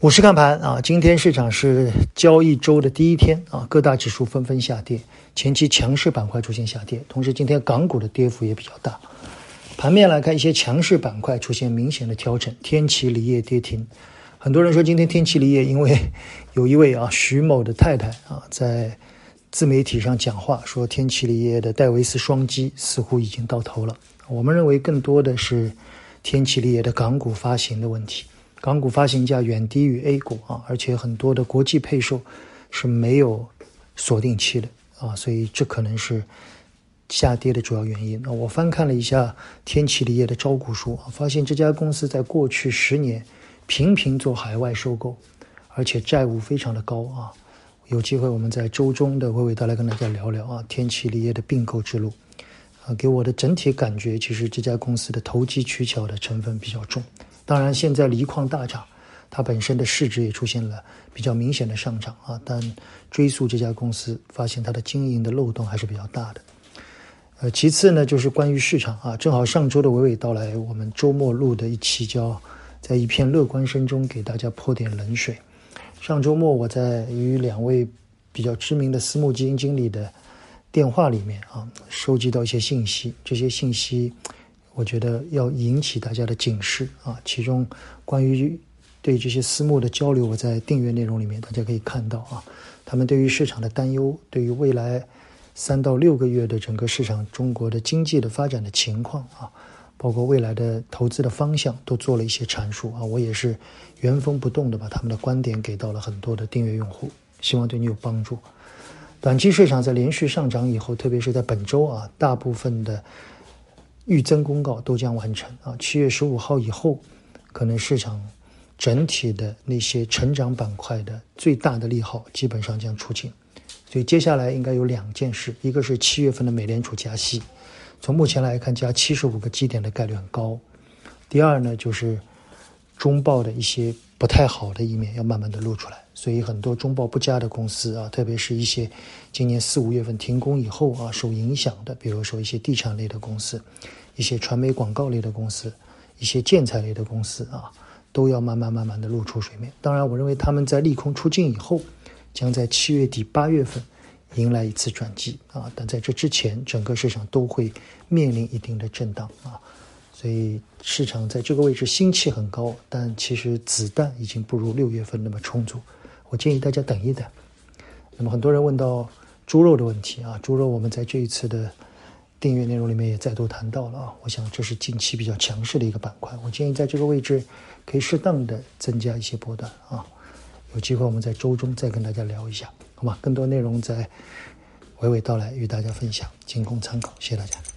股市看盘啊，今天市场是交易周的第一天啊，各大指数纷纷下跌，前期强势板块出现下跌，同时今天港股的跌幅也比较大。盘面来看，一些强势板块出现明显的调整，天齐锂业跌停。很多人说今天天齐锂业，因为有一位啊徐某的太太啊在自媒体上讲话，说天齐锂业的戴维斯双击似乎已经到头了。我们认为更多的是天齐锂业的港股发行的问题。港股发行价远低于 A 股啊，而且很多的国际配售是没有锁定期的啊，所以这可能是下跌的主要原因。那我翻看了一下天齐锂业的招股书啊，发现这家公司在过去十年频频做海外收购，而且债务非常的高啊。有机会我们在周中的娓娓道来跟大家聊聊啊，天齐锂业的并购之路啊，给我的整体感觉，其实这家公司的投机取巧的成分比较重。当然，现在锂矿大涨，它本身的市值也出现了比较明显的上涨啊。但追溯这家公司，发现它的经营的漏洞还是比较大的。呃，其次呢，就是关于市场啊，正好上周的娓娓道来，我们周末录的一期叫在一片乐观声中给大家泼点冷水。上周末我在与两位比较知名的私募基金经理的电话里面啊，收集到一些信息，这些信息。我觉得要引起大家的警示啊！其中关于对这些私募的交流，我在订阅内容里面大家可以看到啊，他们对于市场的担忧，对于未来三到六个月的整个市场中国的经济的发展的情况啊，包括未来的投资的方向，都做了一些阐述啊。我也是原封不动的把他们的观点给到了很多的订阅用户，希望对你有帮助。短期市场在连续上涨以后，特别是在本周啊，大部分的。预增公告都将完成啊！七月十五号以后，可能市场整体的那些成长板块的最大的利好基本上将出尽，所以接下来应该有两件事：一个是七月份的美联储加息，从目前来看加七十五个基点的概率很高；第二呢，就是中报的一些不太好的一面要慢慢的露出来。所以很多中报不佳的公司啊，特别是一些今年四五月份停工以后啊受影响的，比如说一些地产类的公司、一些传媒广告类的公司、一些建材类的公司啊，都要慢慢慢慢的露出水面。当然，我认为他们在利空出尽以后，将在七月底八月份迎来一次转机啊。但在这之前，整个市场都会面临一定的震荡啊。所以市场在这个位置心气很高，但其实子弹已经不如六月份那么充足。我建议大家等一等。那么很多人问到猪肉的问题啊，猪肉我们在这一次的订阅内容里面也再度谈到了啊。我想这是近期比较强势的一个板块，我建议在这个位置可以适当的增加一些波段啊。有机会我们在周中再跟大家聊一下，好吗？更多内容在娓娓道来与大家分享，仅供参考。谢谢大家。